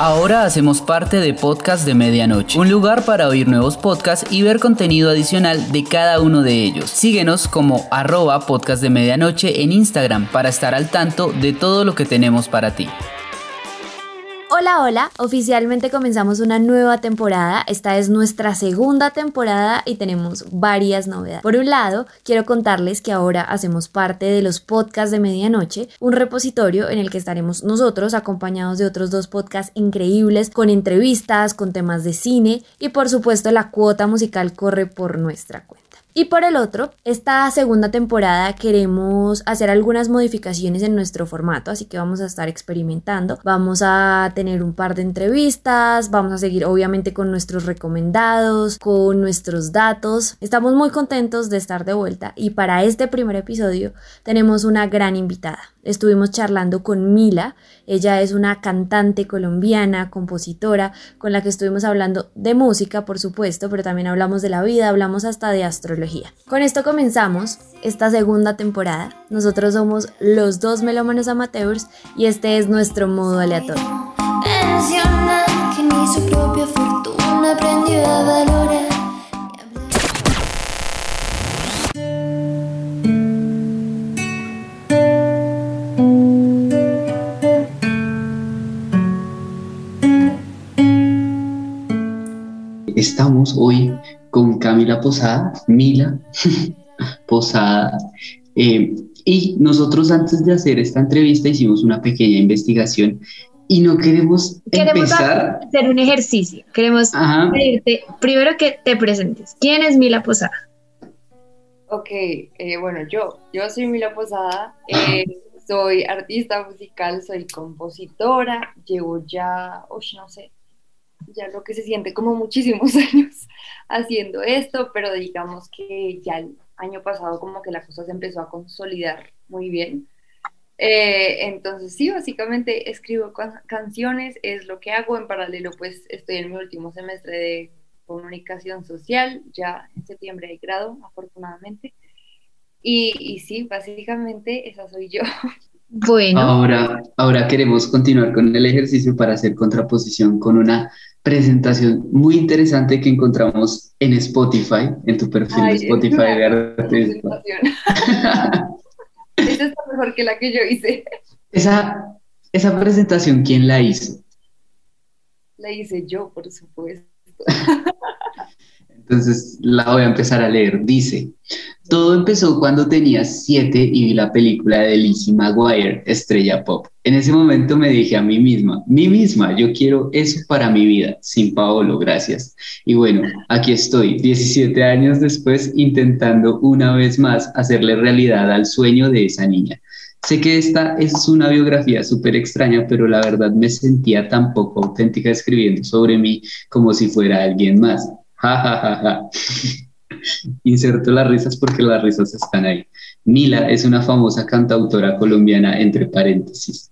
Ahora hacemos parte de Podcast de Medianoche, un lugar para oír nuevos podcasts y ver contenido adicional de cada uno de ellos. Síguenos como arroba podcast de medianoche en Instagram para estar al tanto de todo lo que tenemos para ti. Hola, hola, oficialmente comenzamos una nueva temporada, esta es nuestra segunda temporada y tenemos varias novedades. Por un lado, quiero contarles que ahora hacemos parte de los podcasts de medianoche, un repositorio en el que estaremos nosotros acompañados de otros dos podcasts increíbles con entrevistas, con temas de cine y por supuesto la cuota musical corre por nuestra cuenta. Y por el otro, esta segunda temporada queremos hacer algunas modificaciones en nuestro formato, así que vamos a estar experimentando. Vamos a tener un par de entrevistas, vamos a seguir obviamente con nuestros recomendados, con nuestros datos. Estamos muy contentos de estar de vuelta y para este primer episodio tenemos una gran invitada. Estuvimos charlando con Mila, ella es una cantante colombiana, compositora, con la que estuvimos hablando de música, por supuesto, pero también hablamos de la vida, hablamos hasta de astrología. Con esto comenzamos esta segunda temporada. Nosotros somos los dos melómanos amateurs y este es nuestro modo aleatorio. Posada, Mila Posada, eh, y nosotros antes de hacer esta entrevista hicimos una pequeña investigación y no queremos, queremos hacer un ejercicio. Queremos pedirte primero que te presentes. ¿Quién es Mila Posada? Ok, eh, bueno, yo, yo soy Mila Posada, eh, soy artista musical, soy compositora, llevo ya, no sé, ya lo que se siente como muchísimos años haciendo esto, pero digamos que ya el año pasado como que la cosa se empezó a consolidar muy bien. Eh, entonces sí, básicamente escribo canciones, es lo que hago. En paralelo pues estoy en mi último semestre de comunicación social, ya en septiembre hay grado, afortunadamente. Y, y sí, básicamente esa soy yo. Bueno. Ahora, ahora queremos continuar con el ejercicio para hacer contraposición con una presentación muy interesante que encontramos en Spotify, en tu perfil de Spotify de arte. Esa está mejor que la que yo hice. Esa, esa presentación, ¿quién la hizo? La hice yo, por supuesto. Entonces la voy a empezar a leer. Dice, todo empezó cuando tenía siete y vi la película de Lizzie McGuire, Estrella Pop. En ese momento me dije a mí misma, mí misma, yo quiero eso para mi vida, sin Paolo, gracias. Y bueno, aquí estoy, 17 años después, intentando una vez más hacerle realidad al sueño de esa niña. Sé que esta es una biografía súper extraña, pero la verdad me sentía tan poco auténtica escribiendo sobre mí como si fuera alguien más. Inserto las risas porque las risas están ahí. Mila es una famosa cantautora colombiana, entre paréntesis.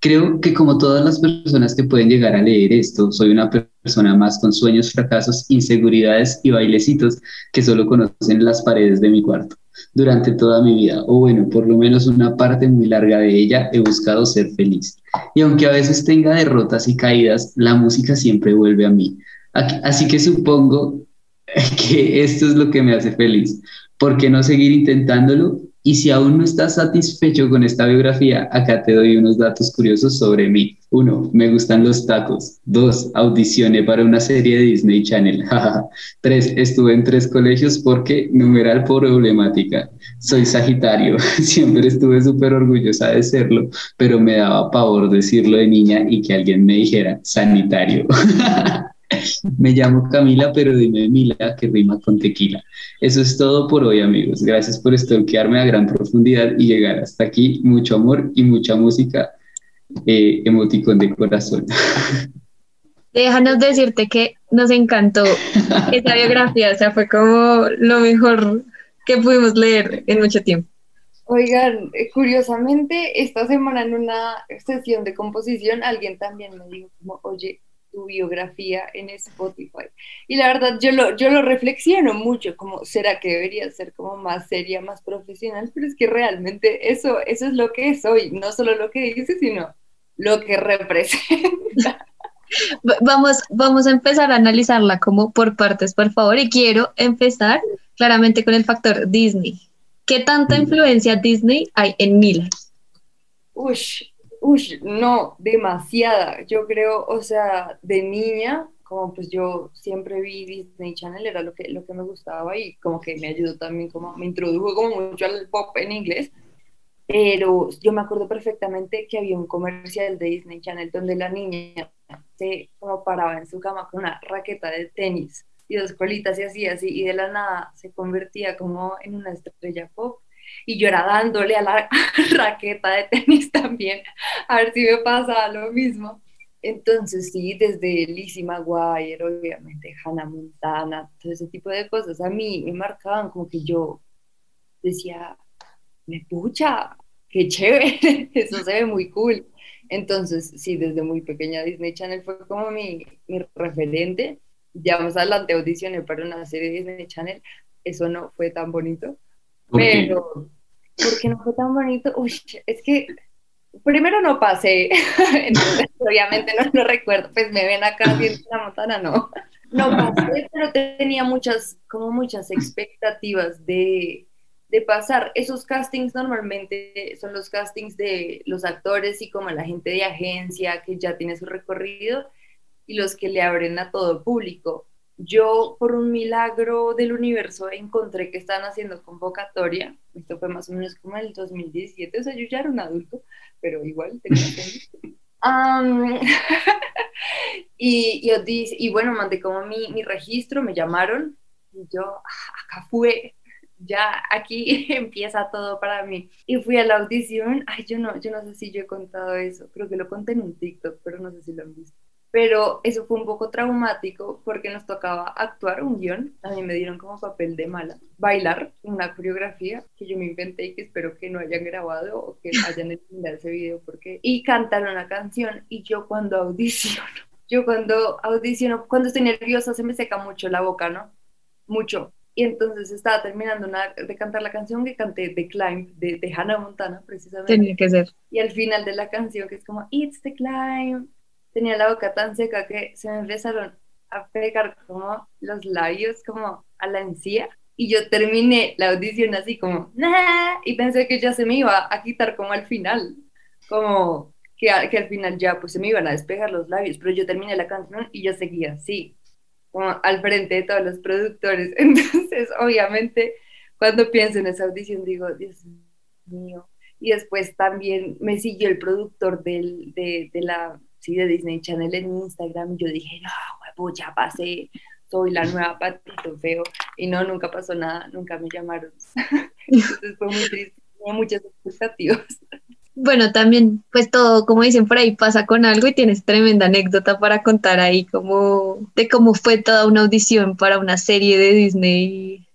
Creo que como todas las personas que pueden llegar a leer esto, soy una persona más con sueños, fracasos, inseguridades y bailecitos que solo conocen las paredes de mi cuarto. Durante toda mi vida, o bueno, por lo menos una parte muy larga de ella, he buscado ser feliz. Y aunque a veces tenga derrotas y caídas, la música siempre vuelve a mí. Así que supongo que esto es lo que me hace feliz. ¿Por qué no seguir intentándolo? Y si aún no estás satisfecho con esta biografía, acá te doy unos datos curiosos sobre mí. Uno, me gustan los tacos. Dos, audicioné para una serie de Disney Channel. tres, estuve en tres colegios porque numeral problemática. Soy Sagitario. Siempre estuve súper orgullosa de serlo, pero me daba pavor decirlo de niña y que alguien me dijera sanitario. Me llamo Camila, pero dime Mila, que rima con tequila. Eso es todo por hoy, amigos. Gracias por estorquearme a gran profundidad y llegar hasta aquí. Mucho amor y mucha música. Eh, emoticón de corazón. Déjanos decirte que nos encantó esa biografía, o sea, fue como lo mejor que pudimos leer en mucho tiempo. Oigan, eh, curiosamente, esta semana en una sesión de composición, alguien también me dijo como, oye, biografía en Spotify. Y la verdad, yo lo, yo lo reflexiono mucho, como, ¿será que debería ser como más seria, más profesional? Pero es que realmente eso, eso es lo que soy, no solo lo que dice, sino lo que representa. Vamos, vamos a empezar a analizarla como por partes, por favor, y quiero empezar claramente con el factor Disney. ¿Qué tanta influencia Disney hay en Mila? Ush, ush, no, demasiada. Yo creo, o sea, de niña, como pues yo siempre vi Disney Channel, era lo que, lo que me gustaba y como que me ayudó también, como me introdujo como mucho al pop en inglés. Pero yo me acuerdo perfectamente que había un comercial de Disney Channel donde la niña se como paraba en su cama con una raqueta de tenis y dos colitas y así, así, y de la nada se convertía como en una estrella pop. Y yo era dándole a la raqueta de tenis también, a ver si me pasa lo mismo. Entonces, sí, desde Lizzie McGuire, obviamente Hannah Montana, todo ese tipo de cosas, a mí me marcaban como que yo decía, me pucha, qué chévere, eso se ve muy cool. Entonces, sí, desde muy pequeña Disney Channel fue como mi, mi referente. Ya más adelante audicioné para una serie de Disney Channel, eso no fue tan bonito, pero ¿por qué no fue tan bonito? Uy, es que primero no pasé, entonces obviamente no lo recuerdo, pues me ven acá haciendo una montana, no. No pasé, pero tenía muchas, como muchas expectativas de, de pasar. Esos castings normalmente son los castings de los actores y como la gente de agencia que ya tiene su recorrido y los que le abren a todo público. Yo, por un milagro del universo, encontré que están haciendo convocatoria. Esto fue más o menos como el 2017, o sea, yo ya era un adulto, pero igual tenía um, y, y, y, bueno, mandé como mi, mi registro, me llamaron y yo, ah, acá fue, ya aquí empieza todo para mí. Y fui a la audición, ay, yo no, yo no sé si yo he contado eso, creo que lo conté en un TikTok, pero no sé si lo han visto. Pero eso fue un poco traumático porque nos tocaba actuar un guion, a mí me dieron como papel de mala, bailar una coreografía que yo me inventé y que espero que no hayan grabado o que hayan eliminado ese video porque... Y cantar una canción y yo cuando audiciono, yo cuando audiciono, cuando estoy nerviosa se me seca mucho la boca, ¿no? Mucho y entonces estaba terminando de cantar la canción que canté, The Climb, de, de Hannah Montana, precisamente. Tenía que ser. Y al final de la canción, que es como, It's the Climb, tenía la boca tan seca que se me empezaron a pegar como los labios, como a la encía. Y yo terminé la audición así como, nah, y pensé que ya se me iba a quitar como al final, como que, que al final ya pues se me iban a despegar los labios, pero yo terminé la canción y yo seguía así al frente de todos los productores. Entonces, obviamente, cuando pienso en esa audición, digo, Dios mío. Y después también me siguió el productor del, de, de, la, sí, de Disney Channel en Instagram. Y yo dije, no, huevo, ya pasé, soy la nueva Patito Feo. Y no, nunca pasó nada, nunca me llamaron. Entonces fue muy triste, tenía muchas expectativas bueno, también, pues todo, como dicen por ahí, pasa con algo y tienes tremenda anécdota para contar ahí, como de cómo fue toda una audición para una serie de Disney.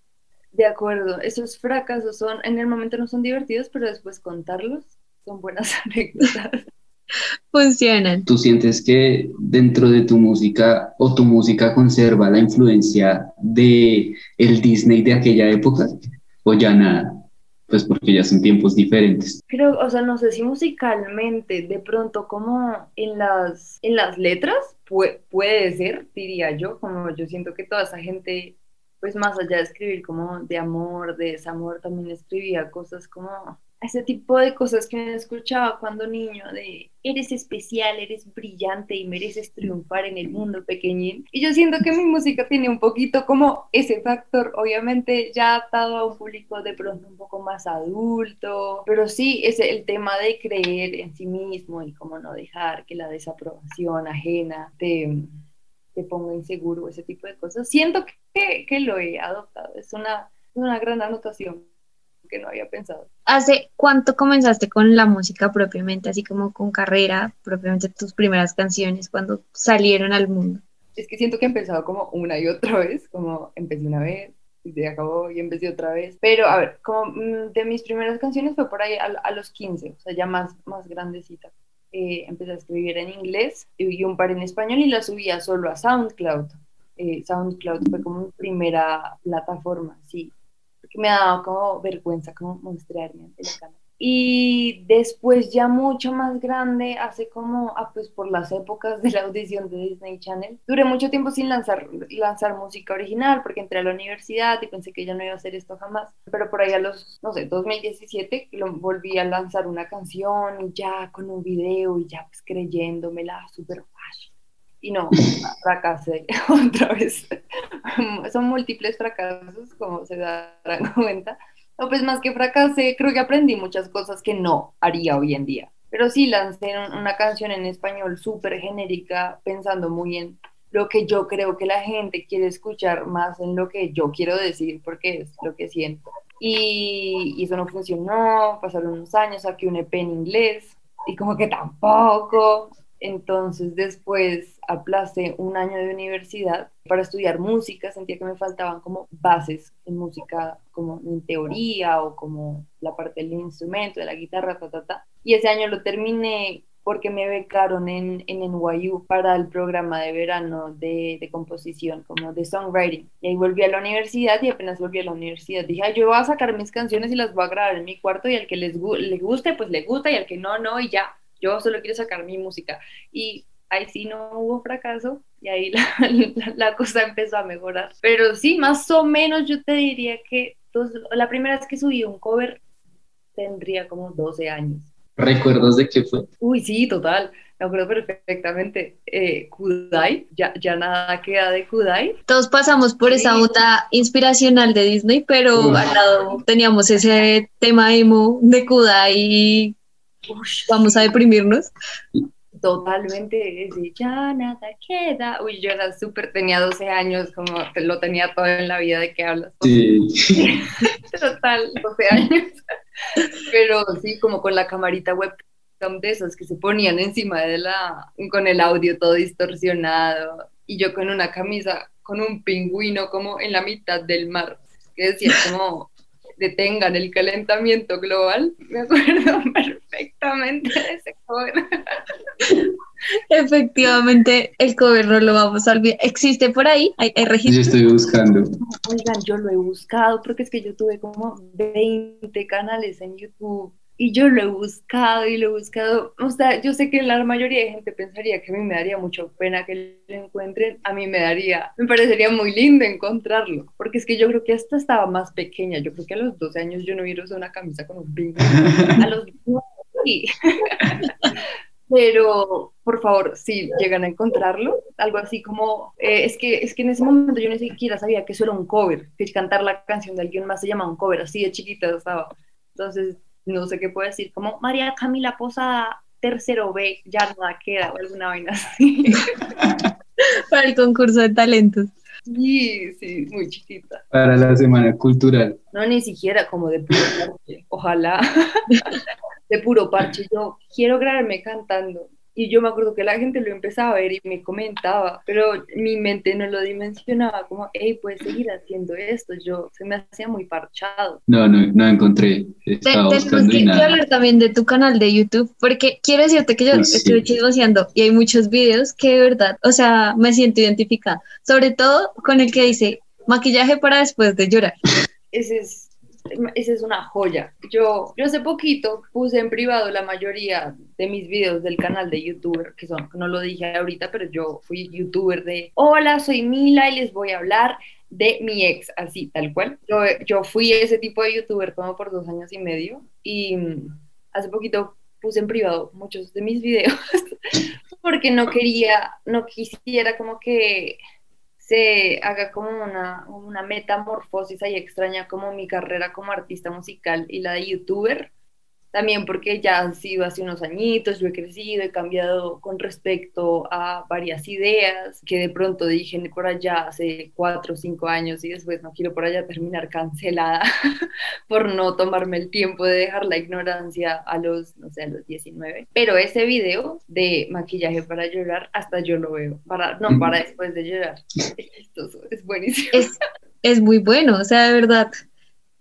De acuerdo, esos fracasos son, en el momento no son divertidos, pero después contarlos son buenas anécdotas. Funcionan. ¿Tú sientes que dentro de tu música o tu música conserva la influencia de el Disney de aquella época o ya nada? pues porque ya son tiempos diferentes. Creo, o sea, no sé si musicalmente, de pronto como en las, en las letras, puede ser, diría yo, como yo siento que toda esa gente, pues más allá de escribir como de amor, de desamor, también escribía cosas como ese tipo de cosas que me escuchaba cuando niño, de eres especial, eres brillante y mereces triunfar en el mundo pequeñín. Y yo siento que mi música tiene un poquito como ese factor, obviamente ya adaptado a un público de pronto un poco más adulto, pero sí es el tema de creer en sí mismo y cómo no dejar que la desaprobación ajena te, te ponga inseguro, ese tipo de cosas. Siento que, que lo he adoptado, es una, una gran anotación que no había pensado. ¿Hace cuánto comenzaste con la música propiamente, así como con carrera, propiamente tus primeras canciones, cuando salieron al mundo? Es que siento que he empezado como una y otra vez, como empecé una vez, y se acabó y empecé otra vez. Pero a ver, como mm, de mis primeras canciones fue por ahí a, los 15, o sea, ya más, más grandecita. Eh, empecé a escribir en inglés y un par en español y la subía solo a SoundCloud. Eh, SoundCloud fue como mi primera plataforma, sí, que me dado como vergüenza como mostrarme ante la cámara. Y después ya mucho más grande, hace como, ah, pues por las épocas de la audición de Disney Channel, duré mucho tiempo sin lanzar, lanzar música original porque entré a la universidad y pensé que ya no iba a hacer esto jamás. Pero por ahí a los, no sé, 2017 lo, volví a lanzar una canción y ya con un video y ya pues creyéndomela súper fácil. Y no, fracasé otra vez. Son múltiples fracasos, como se darán cuenta no, pues más que fracasé, creo que aprendí muchas cosas que no haría hoy en día. Pero sí lancé una canción en español súper genérica, pensando muy en lo que yo creo que la gente quiere escuchar más en lo que yo quiero decir, porque es lo que siento. Y, y eso no funcionó, pasaron unos años, saqué un EP en inglés y como que tampoco. Entonces después aplacé un año de universidad para estudiar música, sentía que me faltaban como bases en música, como en teoría o como la parte del instrumento, de la guitarra, ta, ta, ta. Y ese año lo terminé porque me becaron en, en NYU para el programa de verano de, de, composición, como de songwriting. Y ahí volví a la universidad y apenas volví a la universidad dije, yo voy a sacar mis canciones y las voy a grabar en mi cuarto y al que les le guste, pues le gusta y al que no, no, y ya yo solo quiero sacar mi música. Y ahí sí no hubo fracaso y ahí la, cosa empezó a mejorar. Pero sí, más o menos yo te diría que la primera vez que subí un cover tendría como 12 años. ¿Recuerdas de qué fue? Uy, sí, total. Me acuerdo perfectamente. Eh, Kudai, ya, ya nada queda de Kudai. Todos pasamos por esa bota inspiracional de Disney, pero al lado teníamos ese tema emo de Kudai vamos a deprimirnos. Totalmente, ya nada queda. Uy, yo era súper, tenía 12 años, como lo tenía todo en la vida de que hablas. Sí. Total, 12 años. Pero sí, como con la camarita webcam de esas que se ponían encima de la, con el audio todo distorsionado. Y yo con una camisa, con un pingüino como en la mitad del mar, que decía como detengan el calentamiento global. Me acuerdo perfectamente de ese cover. Efectivamente, el cover no lo vamos a olvidar. ¿Existe por ahí? ¿Hay, registro? Yo estoy buscando. Oigan, yo lo he buscado porque es que yo tuve como 20 canales en YouTube y yo lo he buscado y lo he buscado. O sea, yo sé que la mayoría de gente pensaría que a mí me daría mucho pena que lo encuentren. A mí me daría, me parecería muy lindo encontrarlo. Porque es que yo creo que hasta estaba más pequeña. Yo creo que a los 12 años yo no hubiera usado una camisa con un bingo. A los sí. Pero, por favor, si llegan a encontrarlo, algo así como, eh, es, que, es que en ese momento yo ni siquiera sabía que eso era un cover, que cantar la canción de alguien más se llama un cover, así de chiquita estaba. Entonces, no sé qué puedo decir, como María Camila Posada, tercero B, ya nada queda, o alguna vaina así. Para el concurso de talentos. Sí, sí, muy chiquita. Para la semana cultural. No, ni siquiera como de puro parche, ojalá. de puro parche. Yo quiero grabarme cantando. Y yo me acuerdo que la gente lo empezaba a ver y me comentaba, pero mi mente no lo dimensionaba, como, hey, puedes seguir haciendo esto. Yo se me hacía muy parchado. No, no, no encontré. Estaba buscando que, hablar también de tu canal de YouTube, porque quiero decirte que yo estoy chismoseando y hay muchos videos que de verdad, o sea, me siento identificada, sobre todo con el que dice maquillaje para después de llorar. Ese es esa es una joya. Yo, yo hace poquito puse en privado la mayoría de mis videos del canal de youtuber, que son, no lo dije ahorita, pero yo fui youtuber de, hola, soy Mila y les voy a hablar de mi ex, así, tal cual. Yo, yo fui ese tipo de youtuber como por dos años y medio y mm, hace poquito puse en privado muchos de mis videos porque no quería, no quisiera como que se haga como una, una metamorfosis ahí extraña como mi carrera como artista musical y la de youtuber también porque ya han sido hace unos añitos, yo he crecido, he cambiado con respecto a varias ideas que de pronto dije por allá hace cuatro o cinco años y después no quiero por allá terminar cancelada por no tomarme el tiempo de dejar la ignorancia a los, no sé, a los 19. Pero ese video de maquillaje para llorar, hasta yo lo veo, para, no, para después de llorar. Es es buenísimo. Es, es muy bueno, o sea, de verdad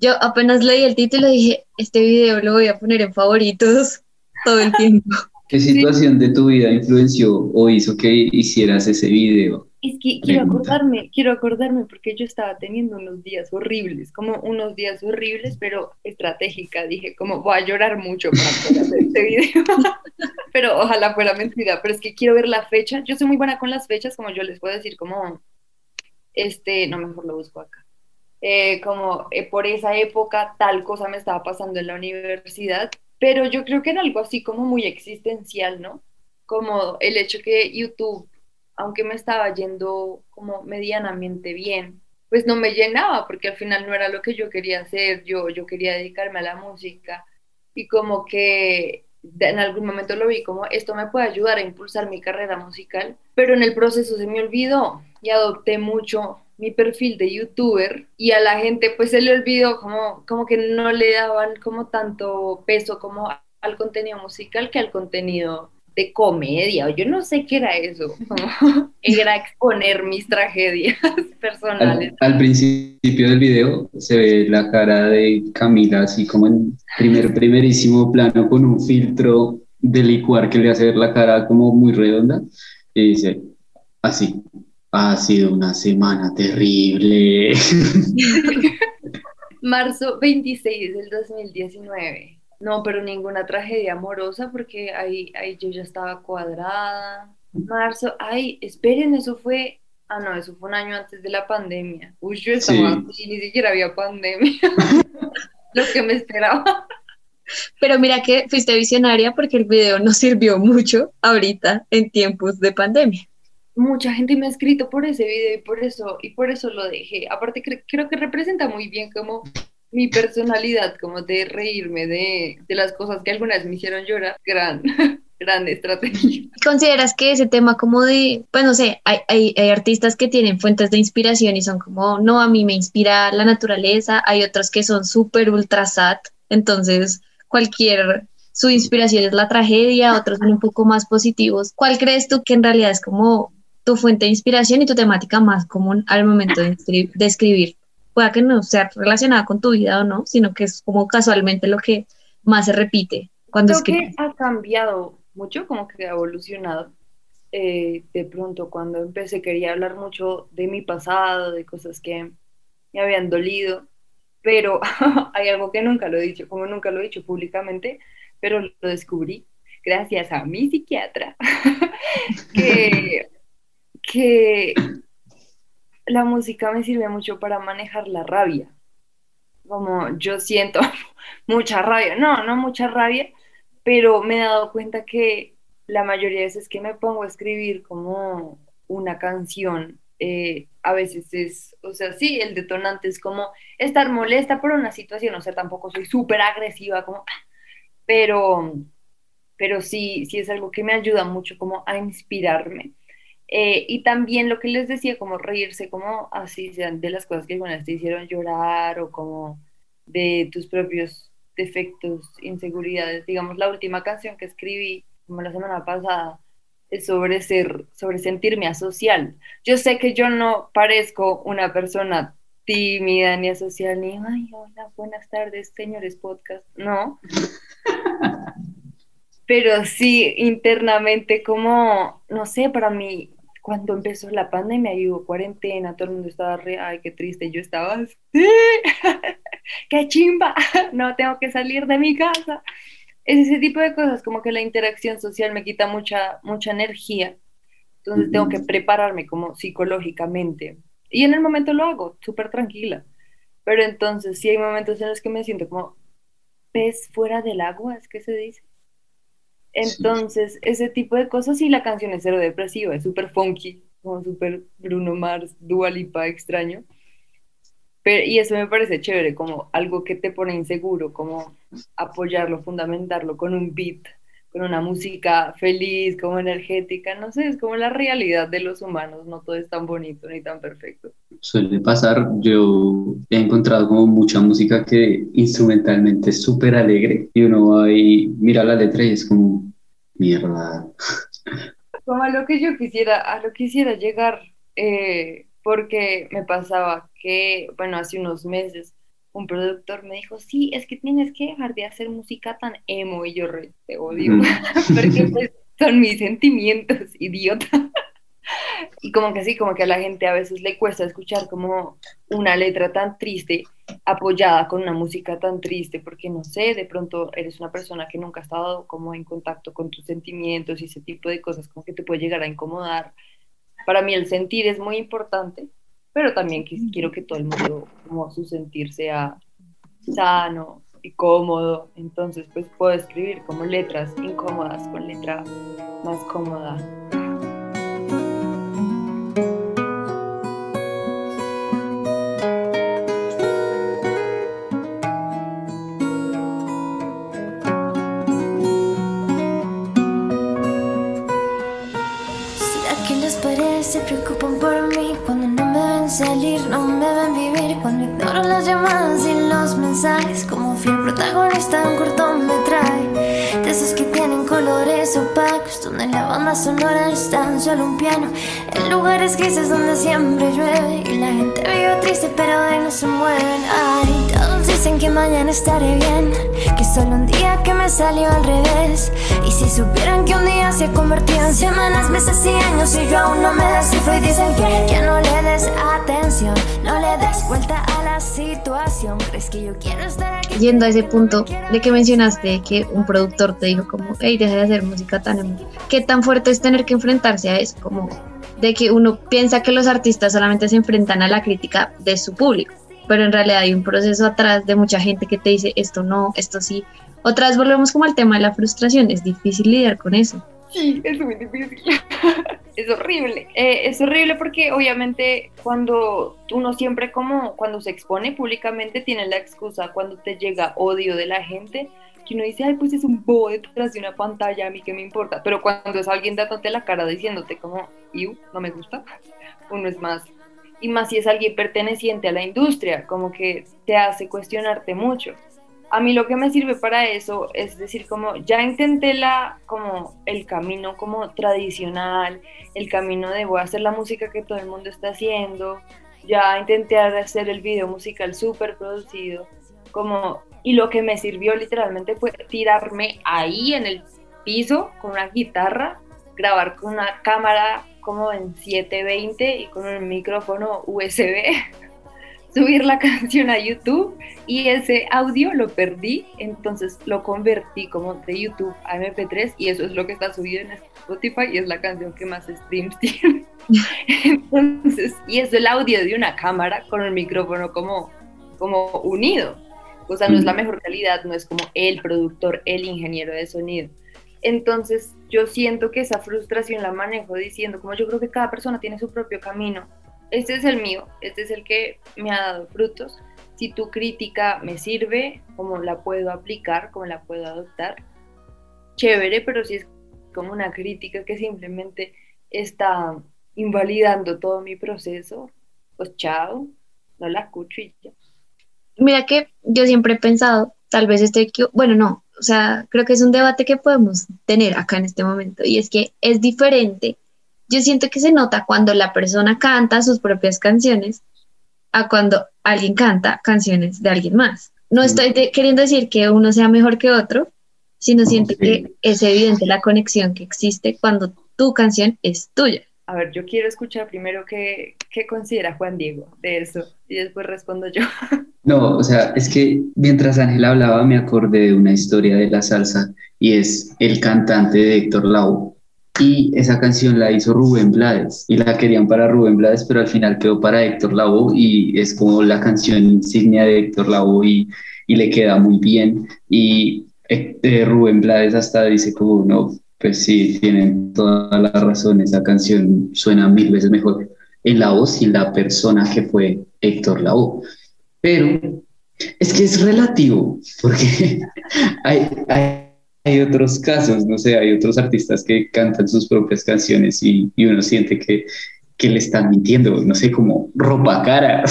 yo apenas leí el título y dije, este video lo voy a poner en favoritos todo el tiempo. ¿Qué situación de tu vida influenció o hizo que hicieras ese video? Es que quiero acordarme, quiero acordarme porque yo estaba teniendo unos días horribles, como unos días horribles, pero estratégica. Dije, como voy a llorar mucho para poder hacer este video. pero ojalá fuera mentira, pero es que quiero ver la fecha. Yo soy muy buena con las fechas, como yo les puedo decir, como, este, no, mejor lo busco acá. Eh, como eh, por esa época tal cosa me estaba pasando en la universidad, pero yo creo que era algo así como muy existencial, ¿no? Como el hecho que YouTube aunque me estaba yendo como medianamente bien, pues no me llenaba porque al final no era lo que yo quería hacer, yo, yo quería dedicarme a la música y como que en algún momento lo vi como esto me puede ayudar a impulsar mi carrera musical, pero en el proceso se me olvidó y adopté mucho mi perfil de youtuber y a la gente pues se le olvidó como, como que no le daban como tanto peso como al contenido musical que al contenido de comedia, yo no sé qué era eso, era exponer mis tragedias personales. Al, principio del video se ve la cara de Camila así como en primer, primerísimo plano con un filtro de licuar que le hace ver la cara como muy redonda y dice así, ha sido una semana terrible. Marzo 26 del 2019 no, pero ninguna tragedia amorosa porque ahí, ahí yo ya estaba cuadrada. Marzo, ay, esperen, eso fue, ah, no, eso fue un año antes de la pandemia. Uy, yo estaba así, ni siquiera había pandemia. Lo que me esperaba. Pero mira que fuiste visionaria porque el video nos sirvió mucho ahorita en tiempos de pandemia. Mucha gente me ha escrito por ese video y por eso, y por eso lo dejé. Aparte creo que representa muy bien como mi personalidad, como de reírme de, las cosas que alguna vez me hicieron llorar, gran, gran estrategia. ¿Consideras que ese tema como de, pues no sé, hay, hay, artistas que tienen fuentes de inspiración y son como, no, a mí me inspira la naturaleza, hay otros que son súper ultra sad, entonces cualquier, su inspiración es la tragedia, otros son un poco más positivos. ¿Cuál crees tú que en realidad es como tu fuente de inspiración y tu temática más común al momento de, de escribir? pueda que no sea relacionada con tu vida o no, sino que es como casualmente lo que más se repite cuando Creo que ha cambiado mucho, como que ha evolucionado. Eh, de pronto cuando empecé quería hablar mucho de mi pasado, de cosas que me habían dolido, pero hay algo que nunca lo he dicho, como nunca lo he dicho públicamente, pero lo descubrí gracias a mi psiquiatra, que, que la música me sirve mucho para manejar la rabia. Como yo siento mucha rabia, no, no mucha rabia, pero me he dado cuenta que la mayoría de veces que me pongo a escribir como una canción, eh, a veces es, o sea, sí, el detonante es como estar molesta por una situación, o sea, tampoco soy súper agresiva, como, pero, pero sí, sí es algo que me ayuda mucho como a inspirarme. Eh, y también lo que les decía, como reírse, como así sean de las cosas que alguna vez te hicieron llorar o como de tus propios defectos, inseguridades. Digamos, la última canción que escribí, como la semana pasada, es sobre ser, sobre sentirme asocial. Yo sé que yo no parezco una persona tímida ni asocial, ni, ay, hola, buenas tardes, señores podcast. No. Pero sí, internamente, como, no sé, para mí cuando empezó la pandemia y hubo cuarentena, todo el mundo estaba re, ay, qué triste, yo estaba así, qué chimba, no tengo que salir de mi casa. Es ese tipo de cosas, como que la interacción social me quita mucha, mucha energía, entonces tengo que prepararme como psicológicamente. Y en el momento lo hago, súper tranquila. Pero entonces sí hay momentos en los que me siento como pez fuera del agua, es que se dice. Entonces, ese tipo de cosas y la canción es cero depresiva, es súper funky, como súper Bruno Mars, Dualipa extraño. Pero, y eso me parece chévere, como algo que te pone inseguro, como apoyarlo, fundamentarlo con un beat, con una música feliz, como energética, no sé, es como la realidad de los humanos, no todo es tan bonito ni tan perfecto. Suele pasar, yo he encontrado como mucha música que instrumentalmente es súper alegre y uno va y mira la letra y es como, mierda. Como a lo que yo quisiera, a lo que quisiera llegar, eh, porque me pasaba que, bueno, hace unos meses un productor me dijo, sí, es que tienes que dejar de hacer música tan emo y yo te odio, porque pues, son mis sentimientos, idiota. y como que sí, como que a la gente a veces le cuesta escuchar como una letra tan triste apoyada con una música tan triste, porque no sé, de pronto eres una persona que nunca ha estado como en contacto con tus sentimientos y ese tipo de cosas como que te puede llegar a incomodar. Para mí el sentir es muy importante, pero también quiero que todo el mundo como su sentir sea sano y cómodo, entonces pues puedo escribir como letras incómodas con letra más cómoda. Como fiel protagonista de un cortometraje, de esos que tienen colores opacos, donde la banda sonora está solo un piano, en lugares grises donde siempre llueve y la gente vive triste pero de no se mueven. Ay, todos dicen que mañana estaré bien, que solo un día que me salió al revés, y si supieran que un día se convertido en semanas, meses y años y yo aún no me descifro y dicen que ya no le des atención, no le des vuelta a Yendo a ese punto de que mencionaste que un productor te dijo como, hey, deja de hacer música tan... ¿Qué tan fuerte es tener que enfrentarse a eso? Como de que uno piensa que los artistas solamente se enfrentan a la crítica de su público, pero en realidad hay un proceso atrás de mucha gente que te dice esto no, esto sí. Otra vez volvemos como al tema de la frustración, es difícil lidiar con eso. Sí, es muy difícil. es horrible. Eh, es horrible porque obviamente cuando uno siempre como cuando se expone públicamente tiene la excusa cuando te llega odio de la gente que uno dice, ay, pues es un bobo detrás de una pantalla, a mí qué me importa. Pero cuando es alguien dándote la cara diciéndote como, you, no me gusta, uno es más. Y más si es alguien perteneciente a la industria, como que te hace cuestionarte mucho. A mí lo que me sirve para eso es decir, como ya intenté la, como el camino como tradicional, el camino de voy a hacer la música que todo el mundo está haciendo, ya intenté hacer el video musical súper producido, como y lo que me sirvió literalmente fue tirarme ahí en el piso con una guitarra, grabar con una cámara como en 720 y con un micrófono USB, subir la canción a YouTube y ese audio lo perdí, entonces lo convertí como de YouTube a MP3 y eso es lo que está subido en Spotify y es la canción que más streams tiene. Entonces, y es el audio de una cámara con el micrófono como, como unido. O sea, no es la mejor calidad, no es como el productor, el ingeniero de sonido. Entonces, yo siento que esa frustración la manejo diciendo, como yo creo que cada persona tiene su propio camino. Este es el mío, este es el que me ha dado frutos. Si tu crítica me sirve, como la puedo aplicar, como la puedo adoptar, chévere, pero si es como una crítica que simplemente está invalidando todo mi proceso, pues chao, no la escucho y ya. Mira que yo siempre he pensado, tal vez estoy, bueno, no, o sea, creo que es un debate que podemos tener acá en este momento y es que es diferente. Yo siento que se nota cuando la persona canta sus propias canciones a cuando alguien canta canciones de alguien más. No estoy queriendo decir que uno sea mejor que otro, sino siento que es evidente la conexión que existe cuando tu canción es tuya. A ver, yo quiero escuchar primero qué, qué considera Juan Diego de eso y después respondo yo. No, o sea, es que mientras Ángela hablaba me acordé de una historia de la salsa y es el cantante de Héctor Lavoe. Y esa canción la hizo Rubén Blades y la querían para Rubén Blades, pero al final quedó para Héctor Lavoe y es como la canción insignia de Héctor Lavoe y, y le queda muy bien. Y eh, Rubén Blades hasta dice como, no, pues sí, tienen toda la razón, esa canción suena mil veces mejor en la voz y la persona que fue Héctor Lavoe. Pero es que es relativo, porque hay, hay, otros casos, no sé, hay otros artistas que cantan sus propias canciones y, y uno siente que, que, le están mintiendo, no sé, como ropa cara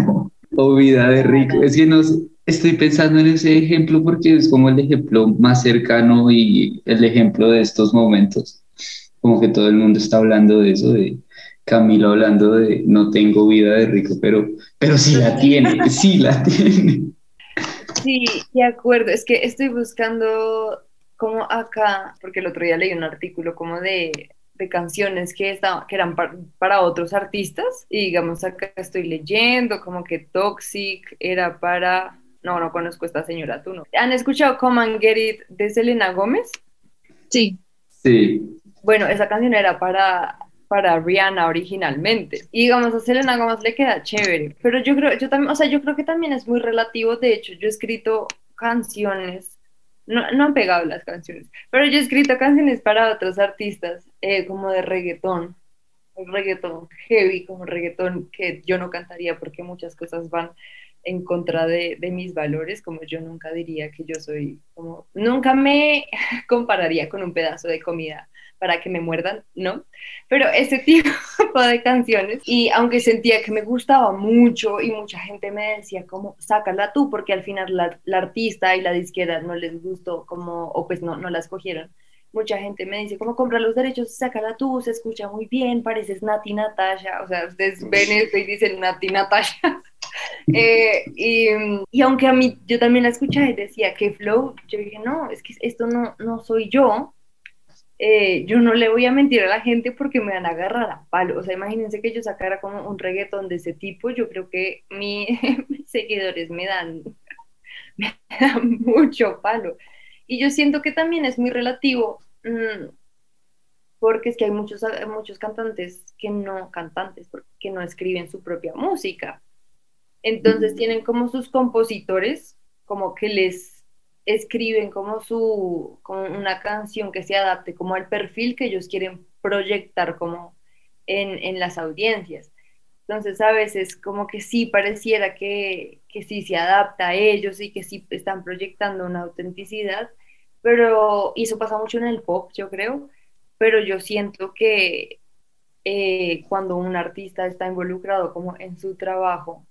o vida de rico. Es que no estoy pensando en ese ejemplo porque es como el ejemplo más cercano y el ejemplo de estos momentos. Como que todo el mundo está hablando de eso, de, Camilo hablando de no tengo vida de rico, pero, pero sí la tiene, sí la tiene. Sí, de acuerdo, es que estoy buscando como acá, porque el otro día leí un artículo como de, de canciones que, estaban, que eran para otros artistas. Y digamos, acá estoy leyendo como que Toxic era para... No, no conozco a esta señora, tú no. ¿Han escuchado Come and Get It de Selena Gómez? Sí. Sí. Bueno, esa canción era para para Rihanna originalmente. Y digamos, a Selena Gómez le queda chévere. Pero yo creo, yo también, o sea, yo creo que también es muy relativo. De hecho, yo he escrito canciones, no, no han pegado las canciones, pero yo he escrito canciones para otros artistas, eh, como de reggaetón, reggaetón heavy, como reggaetón que yo no cantaría porque muchas cosas van en contra de, de, mis valores, como yo nunca diría que yo soy, como, nunca me compararía con un pedazo de comida para que me muerdan, ¿no? Pero ese tipo de canciones, y aunque sentía que me gustaba mucho y mucha gente me decía como, sácala tú, porque al final la, artista y la disquera no les gustó, como, o pues no, no la escogieron. Mucha gente me dice, ¿cómo comprar los derechos? Sácala tú, se escucha muy bien, pareces Nati Natasha. O sea, ustedes ven esto y dicen Nati Natasha. eh, y, y, aunque a mí, yo también la escuchaba y decía, ¿qué flow? Yo dije, no, es que esto no, no soy yo, eh, yo no le voy a mentir a la gente porque me van a agarrar a palo. O sea, imagínense que yo sacara como un reggaetón de ese tipo, yo creo que mi, mis seguidores me dan, me dan mucho palo. Y yo siento que también es muy relativo, mm, porque es que hay muchos, muchos cantantes que no, cantantes, que no escriben su propia música. Entonces tienen como sus compositores, como que les escriben como su como una canción que se adapte como al perfil que ellos quieren proyectar como en, en las audiencias. Entonces a veces como que sí pareciera que, que sí se adapta a ellos y que sí están proyectando una autenticidad, pero y eso pasa mucho en el pop, yo creo, pero yo siento que eh, cuando un artista está involucrado como en su trabajo,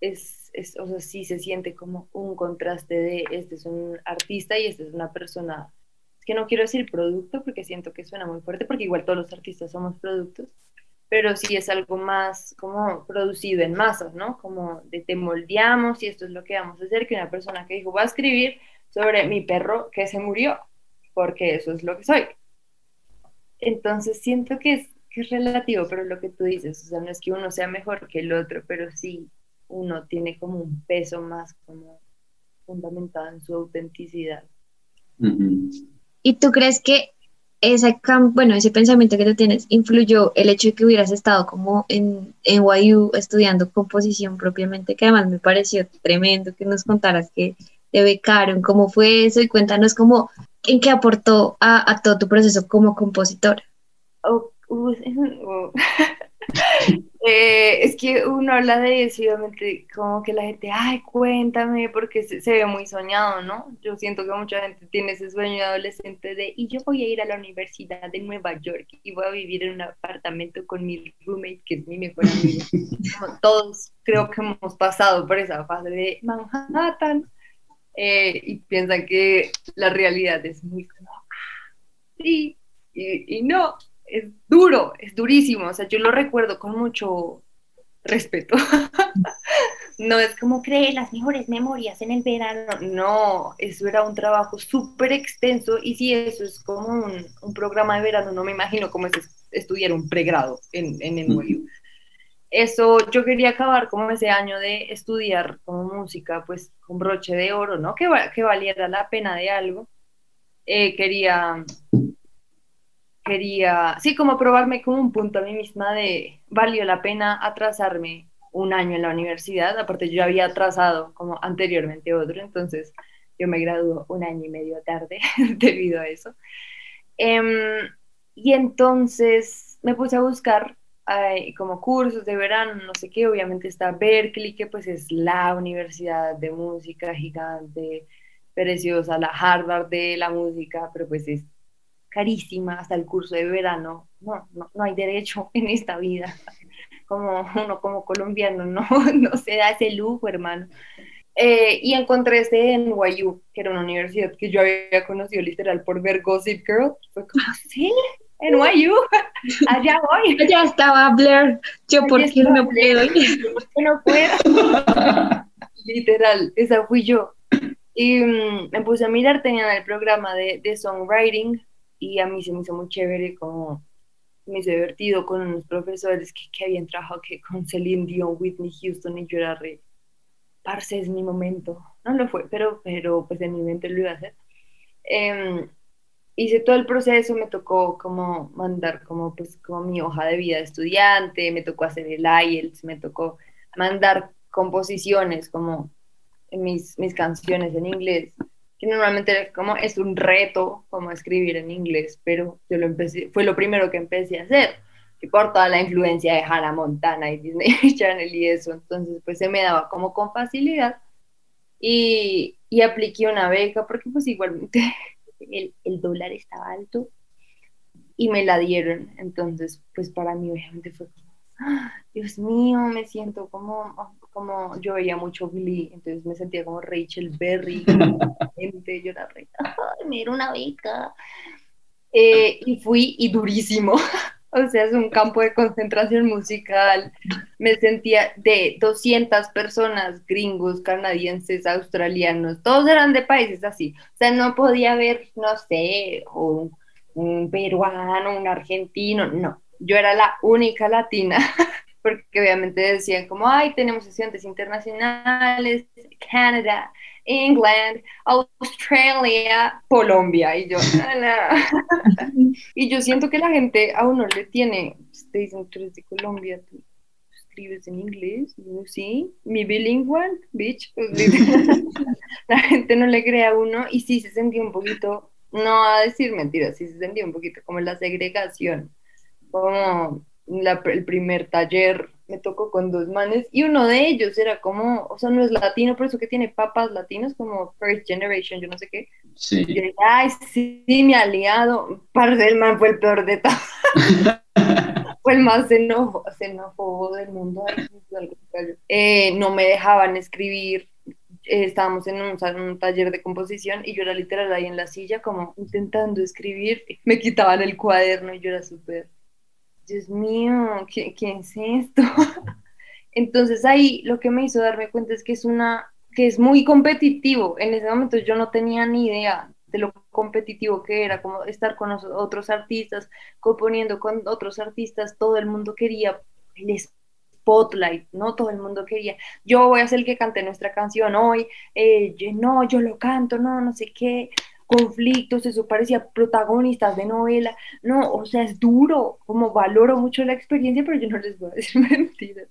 es es, o sea, sí se siente como un contraste de este es un artista y este es una persona, es que no quiero decir producto porque siento que suena muy fuerte, porque igual todos los artistas somos productos, pero sí es algo más como producido en masas, ¿no? Como de te moldeamos y esto es lo que vamos a hacer, que una persona que dijo, voy a escribir sobre mi perro que se murió, porque eso es lo que soy. Entonces siento que es, que es relativo, pero lo que tú dices, o sea, no es que uno sea mejor que el otro, pero sí uno tiene como un peso más como fundamentado en su autenticidad. ¿Y tú crees que ese, bueno, ese pensamiento que tú tienes influyó el hecho de que hubieras estado como en, en YU estudiando composición propiamente, que además me pareció tremendo que nos contaras que te becaron, cómo fue eso y cuéntanos cómo, en qué aportó a, todo tu proceso como compositor oh, Eh, es que uno habla de eso y obviamente como que la gente, ay, cuéntame, porque se, ve muy soñado, ¿no? Yo siento que mucha gente tiene ese sueño adolescente de, y yo voy a ir a la Universidad de Nueva York y voy a vivir en un apartamento con mi roommate, que es mi mejor amigo. todos creo que hemos pasado por esa fase de Manhattan eh, y piensan que la realidad es muy como, sí, y, y no, es duro, es durísimo, o sea, yo lo recuerdo con mucho respeto. no es como cree las mejores memorias en el verano, no, eso era un trabajo súper extenso y si eso es como un, programa de verano, no me imagino cómo es estudiar un pregrado en, en el Eso, yo quería acabar como ese año de estudiar como música, pues con broche de oro, ¿no? Que, que valiera la pena de algo. Eh, quería quería, sí, como probarme como un punto a mí misma de valió la pena atrasarme un año en la universidad, aparte yo había atrasado como anteriormente otro, entonces yo me graduó un año y medio tarde debido a eso. Em, y entonces me puse a buscar como cursos de verano, no sé qué, obviamente está Berkeley, que pues es la universidad de música gigante, preciosa, la Harvard de la música, pero pues es carísima hasta el curso de verano. No, no, hay derecho en esta vida. Como uno como colombiano no, no se da ese lujo, hermano. Eh, y encontré este en NYU, que era una universidad que yo había conocido literal por ver Gossip Girl. Fue como, sí, NYU, allá voy. Allá estaba Blair, yo por qué no puedo no puedo. literal, esa fui yo. Y mm, me puse a mirar, tenían el programa de, de songwriting y a mí se me hizo muy chévere como me hizo divertido con unos profesores que, que habían trabajado que con Celine Dion, Whitney Houston y yo era re, parce, es mi momento. No lo fue, pero, pero pues en mi mente lo iba a hacer. Em, hice todo el proceso, me tocó como mandar como pues como mi hoja de vida de estudiante, me tocó hacer el IELTS, me tocó mandar composiciones como mis, mis canciones en inglés que normalmente como es un reto como escribir en inglés, pero yo lo empecé, fue lo primero que empecé a hacer, y por toda la influencia de Hannah Montana y Disney Channel y eso, entonces pues se me daba como con facilidad y, y apliqué una beca porque pues igualmente el, el dólar estaba alto y me la dieron, entonces pues para mí obviamente fue como, ¡Ah! Dios mío, me siento como como yo veía mucho Glee, entonces me sentía como Rachel Berry, yo era re, me era una beca. Eh, y fui y durísimo, o sea, es un campo de concentración musical. Me sentía de 200 personas, gringos, canadienses, australianos, todos eran de países así. O sea, no podía ver, no sé, un, un peruano, un argentino, no. Yo era la única latina porque obviamente decían como, ay, tenemos estudiantes internacionales, Canadá, England, Australia, Colombia, y yo, y yo siento que la gente a uno le tiene, te dicen, tú eres de Colombia, tú escribes en inglés, sí, mi bilingual, bitch, pues, la gente no le cree a uno, y sí se sentía un poquito, no a decir mentiras, sí se sentía un poquito como la segregación, como el primer taller me tocó con dos manes y uno de ellos era como, o sea, no es latino, por eso que tiene papas latinos como First Generation, yo no sé qué. Sí. Y yo dije, ay, sí, mi aliado, parte del man fue el peor de todos. fue el más xenófobo, del mundo. Eh, no me dejaban escribir. Eh, estábamos en un, en un, taller de composición y yo era literal ahí en la silla como intentando escribir, me quitaban el cuaderno y yo era súper Dios mío, ¿qué, ¿qué, es esto? Entonces ahí lo que me hizo darme cuenta es que es una, que es muy competitivo. En ese momento yo no tenía ni idea de lo competitivo que era, como estar con otros artistas, componiendo con otros artistas, todo el mundo quería el spotlight, ¿no? Todo el mundo quería, yo voy a ser el que cante nuestra canción hoy, eh, no, yo lo canto, no, no sé qué, conflictos, eso parecía protagonistas de novela, no, o sea, es duro, como valoro mucho la experiencia, pero yo no les voy a decir mentiras.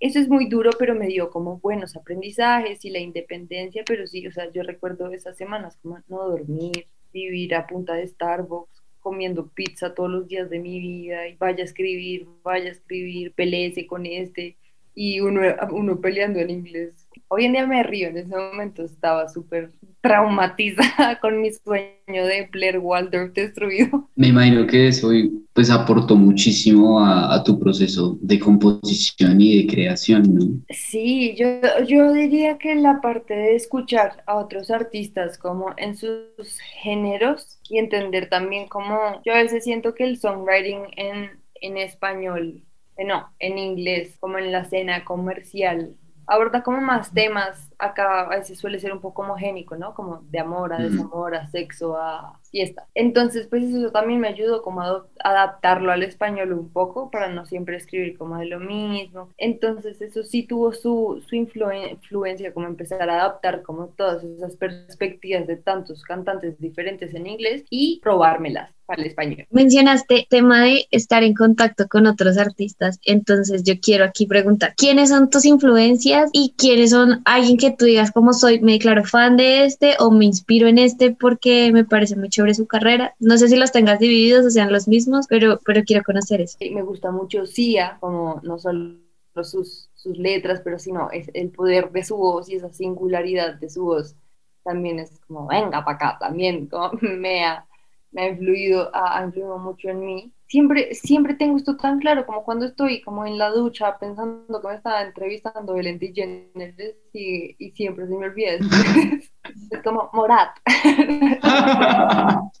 Eso es muy duro, pero me dio como buenos aprendizajes y la independencia, pero sí, o sea, yo recuerdo esas semanas como no dormir, vivir a punta de Starbucks, comiendo pizza todos los días de mi vida, y vaya a escribir, vaya a escribir, peleese con este, y uno, uno peleando en inglés. Hoy en día me río, en ese momento estaba súper traumatizada con mi sueño de Blair Waldorf destruido. Me imagino que eso pues aportó muchísimo a, tu proceso de composición y de creación, ¿no? Sí, yo, yo diría que la parte de escuchar a otros artistas como en sus géneros y entender también cómo yo a veces siento que el songwriting en, en español, eh, no, en inglés, como en la escena comercial, aborda como más temas, acá a veces suele ser un poco homogénico, ¿no? Como de amor a desamor, a sexo, a fiesta. Entonces, pues eso también me ayudó como a adaptarlo al español un poco para no siempre escribir como de lo mismo. Entonces, eso sí tuvo su, su influencia, como empezar a adaptar como todas esas perspectivas de tantos cantantes diferentes en inglés y probármelas para el español. Mencionaste tema de estar en contacto con otros artistas, entonces yo quiero aquí preguntar, ¿quiénes son tus influencias y quiénes son alguien que tú digas como soy, me declaro fan de este o me inspiro en este porque me parece muy chévere su carrera. No sé si los tengas divididos o sean los mismos, pero, pero quiero conocer eso. Me gusta mucho Sia, como no solo sus, sus letras, pero sino es el poder de su voz y esa singularidad de su voz también es como, venga para acá, también como me ha, me ha influido, ha influido mucho en mí siempre, siempre tengo esto tan claro como cuando estoy como en la ducha pensando que me estaba entrevistando Ellen DeGeneres y, y siempre se me olvida. es como Morat.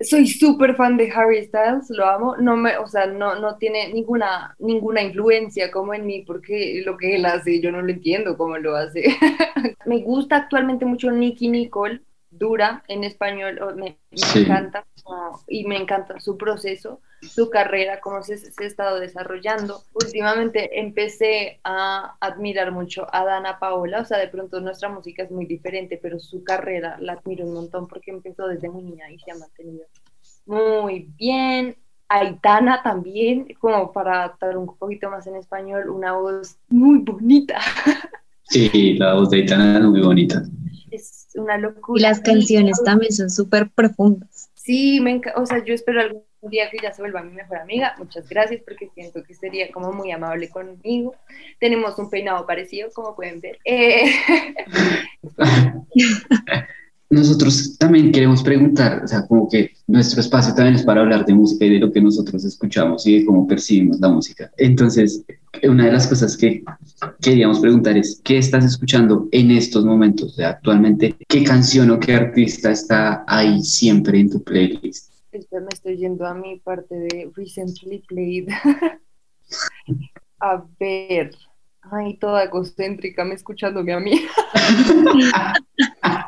Soy súper fan de Harry Styles, lo amo. No me, o sea, no, no tiene ninguna, ninguna influencia como en mí, porque lo que él hace, yo no lo entiendo cómo lo hace. me gusta actualmente mucho Nicky Nicole, dura en español, me, encanta y me encanta su proceso, su carrera, cómo se, ha estado desarrollando. Últimamente empecé a admirar mucho a Dana Paola, o sea, de pronto nuestra música es muy diferente, pero su carrera la admiro un montón porque empezó desde muy niña y se ha mantenido muy bien. Aitana también, como para estar un poquito más en español, una voz muy bonita. Sí, la voz de Aitana es muy bonita. Una locura. Y las canciones también son súper profundas. Sí, me o sea, yo espero algún día que ya se vuelva mi mejor amiga. Muchas gracias porque siento que sería como muy amable conmigo. Tenemos un peinado parecido, como pueden ver. Eh... nosotros también queremos preguntar, o sea, como que nuestro espacio también es para hablar de música y de lo que nosotros escuchamos y de cómo percibimos la música. Entonces, una de las cosas que queríamos preguntar es, ¿qué estás escuchando en estos momentos? O sea, actualmente, ¿qué canción o qué artista está ahí siempre en tu playlist? me estoy yendo a mi parte de Recently Played. a ver, ay, toda egocéntrica, me escuchándome a mí.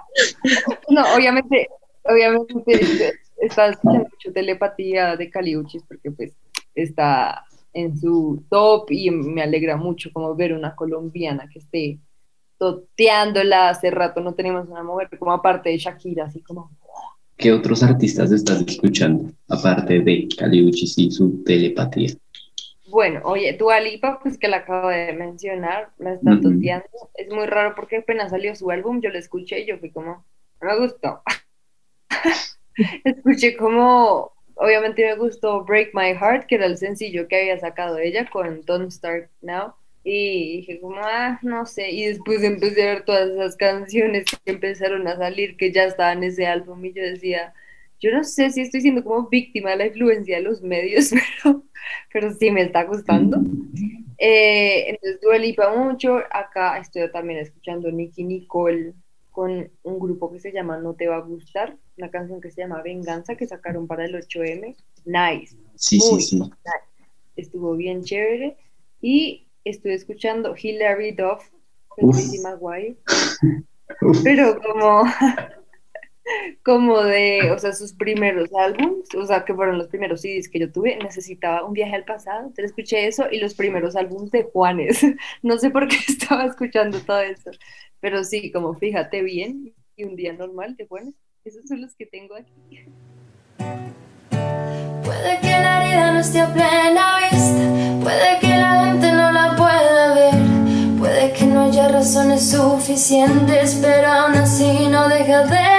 no, obviamente, obviamente está escuchando mucho telepatía de Caliuchis porque pues está en su top y me alegra mucho como ver una colombiana que esté toteándola. Hace rato no tenemos una mujer como aparte de Shakira, así como... ¿Qué otros artistas estás escuchando aparte de Caliuchis y su telepatía? Bueno, oye, tu Alipa, pues que la acabo de mencionar, la está toteando. Es muy raro porque apenas salió su álbum, yo lo escuché y yo fui como, me gustó. escuché como, obviamente me gustó Break My Heart, que era el sencillo que había sacado ella con Don't Start Now. Y dije como, ah, no sé. Y después empecé a ver todas esas canciones que empezaron a salir, que ya estaban en ese álbum. Y yo decía, yo no sé si estoy siendo como víctima de la influencia de los medios, pero, pero sí me está gustando. Eh, entonces Lipa mucho, acá estoy también escuchando Nicky Nicole con un grupo que se llama No Te Va a Gustar, una canción que se llama Venganza que sacaron para el 8M, nice, sí, sí, sí. estuvo bien chévere, y estoy escuchando Hilary Duff, guay, pero como como de, o sea, sus primeros álbumes, o sea, que fueron los primeros CDs que yo tuve, necesitaba un viaje al pasado, entonces escuché eso y los primeros álbumes de Juanes, no sé por qué estaba escuchando todo eso, pero sí, como fíjate bien y un día normal de Juanes, esos son los que tengo aquí. Puede que la herida no esté a plena vista, puede que la gente no la pueda ver, que no haya razones suficientes, pero aún así no deja de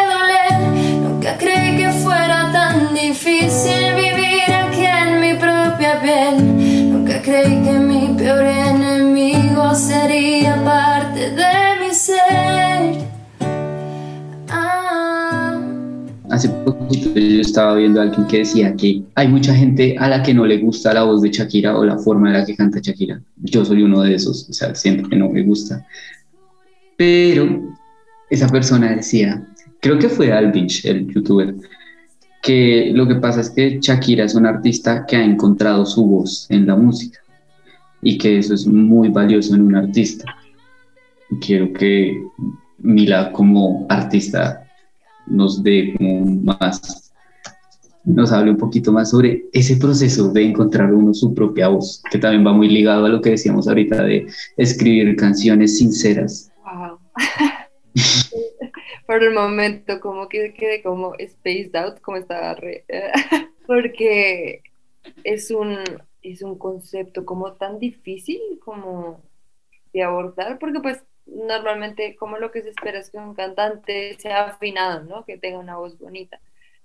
creí que fuera tan difícil vivir aquí en mi propia piel. Nunca creí que mi peor enemigo sería parte de mi ser. Hace poquito yo estaba viendo a alguien que decía que hay mucha gente a la que no le gusta la voz de Shakira o la forma en la que canta Shakira. Yo soy uno de esos, o sea, siento que no me gusta. Pero esa persona decía, creo que fue Alvinch, el youtuber, que lo que pasa es que Shakira es una artista que ha encontrado su voz en la música y que eso es muy valioso en un artista. Quiero que Mila como artista nos dé como más, nos hable un poquito más sobre ese proceso de encontrar uno su propia voz, que también va muy ligado a lo que decíamos ahorita de escribir canciones sinceras. Wow. por el momento como que quedé como spaced out, como estaba re, porque es un, es un concepto como tan difícil como de abordar, porque pues normalmente como lo que se espera es que un cantante sea afinado, ¿no? Que tenga una voz bonita,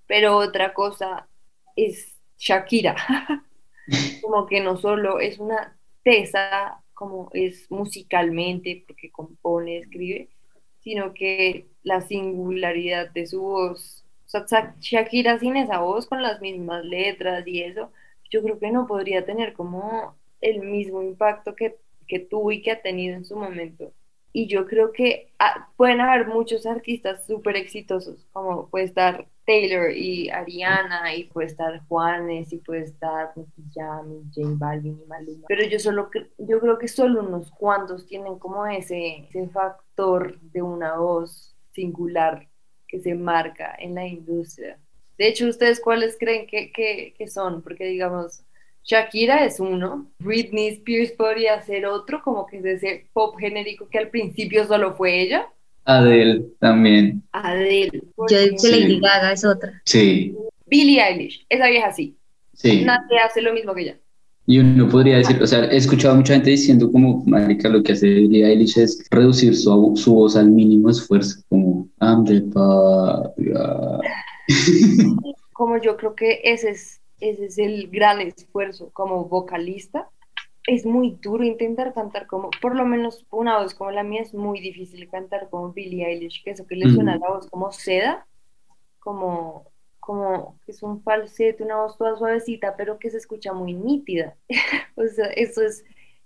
pero otra cosa es Shakira, como que no solo es una tesa como es musicalmente, porque compone, escribe, sino que la singularidad de su voz, Shakira sin esa voz, con las mismas letras y eso, yo creo que no podría tener como el mismo impacto que, que tuvo y que ha tenido en su momento. Y yo creo que ah, pueden haber muchos artistas súper exitosos, como puede estar Taylor y Ariana, y puede estar Juanes, y puede estar Yami, J Balvin y Maluma. Pero yo, solo, yo creo que solo unos cuantos tienen como ese, ese factor de una voz singular que se marca en la industria. De hecho, ¿ustedes cuáles creen que, que, que son? Porque digamos, Shakira es uno, Britney Spears podría ser otro, como que es ese pop genérico que al principio solo fue ella. Adele también. Adele. Yo digo que Lady Gaga es otra. Sí. Billie Eilish, esa vieja sí. Sí. Nadie hace lo mismo que ella. Y uno podría decir, o sea, he escuchado a mucha gente diciendo como, marica, lo que hace Billie Eilish es reducir su, su voz al mínimo esfuerzo, como, I'm the como yo creo que ese es, ese es el gran esfuerzo como vocalista. Es muy duro intentar cantar como, por lo menos una voz como la mía es muy difícil cantar como Billie Eilish, que eso que le suena a la voz como seda, como como que es un falsete, una voz toda suavecita, pero que se escucha muy nítida. o sea, eso es,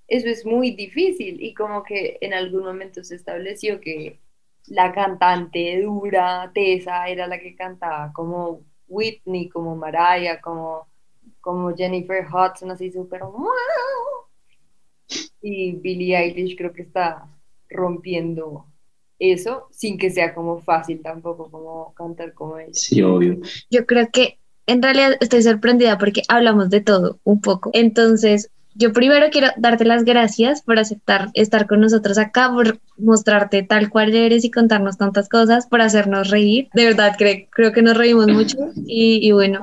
eso es muy difícil y como que en algún momento se estableció que la cantante dura, tesa, era la que cantaba como Whitney, como Mariah, como, como Jennifer Hudson, así súper... Y Billie Eilish creo que está rompiendo eso sin que sea como fácil tampoco como cantar como ella. Sí, obvio. Yo creo que en realidad estoy sorprendida porque hablamos de todo un poco. Entonces, yo primero quiero darte las gracias por aceptar estar con nosotros acá, por mostrarte tal cual eres y contarnos tantas cosas, por hacernos reír. De verdad, creo, creo que nos reímos mucho y, y bueno.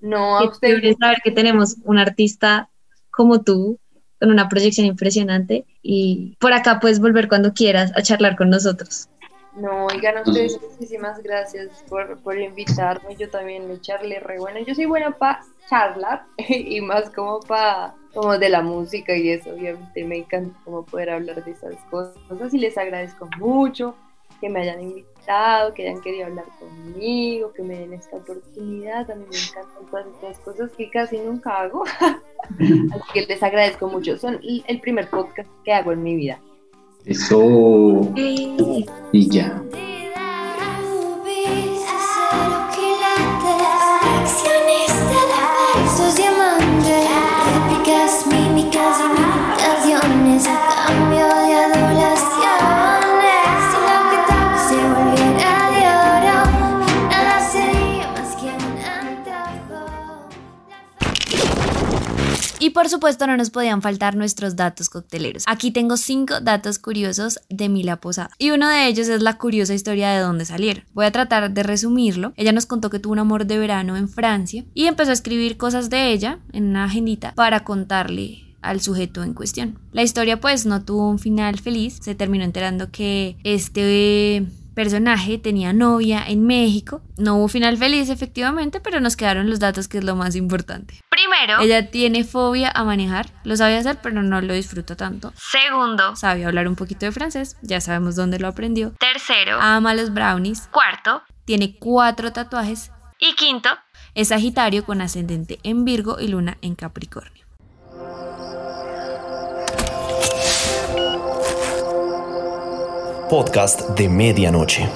No, a ustedes. saber que tenemos un artista como tú, con una proyección impresionante y por acá puedes volver cuando quieras a charlar con nosotros. No, oigan, a ustedes muchísimas gracias por, por invitarme. Yo también me charlé re bueno. Yo soy buena para charlar y más como para como de la música y eso. Obviamente me encanta como poder hablar de esas cosas. Y les agradezco mucho que me hayan invitado, que hayan querido hablar conmigo, que me den esta oportunidad. A mí me encantan todas estas cosas que casi nunca hago. Así que les agradezco mucho. Son el primer podcast que hago en mi vida. Eso. Y ya. Por supuesto no nos podían faltar nuestros datos cocteleros. Aquí tengo cinco datos curiosos de Mila Posada. Y uno de ellos es la curiosa historia de dónde salieron. Voy a tratar de resumirlo. Ella nos contó que tuvo un amor de verano en Francia y empezó a escribir cosas de ella en una agendita para contarle al sujeto en cuestión. La historia pues no tuvo un final feliz, se terminó enterando que este personaje tenía novia en México. No hubo final feliz efectivamente, pero nos quedaron los datos que es lo más importante. Primero, ella tiene fobia a manejar, lo sabe hacer, pero no lo disfruta tanto. Segundo, sabe hablar un poquito de francés, ya sabemos dónde lo aprendió. Tercero, ama los brownies. Cuarto, tiene cuatro tatuajes. Y quinto, es Sagitario con ascendente en Virgo y luna en Capricornio. Podcast de medianoche.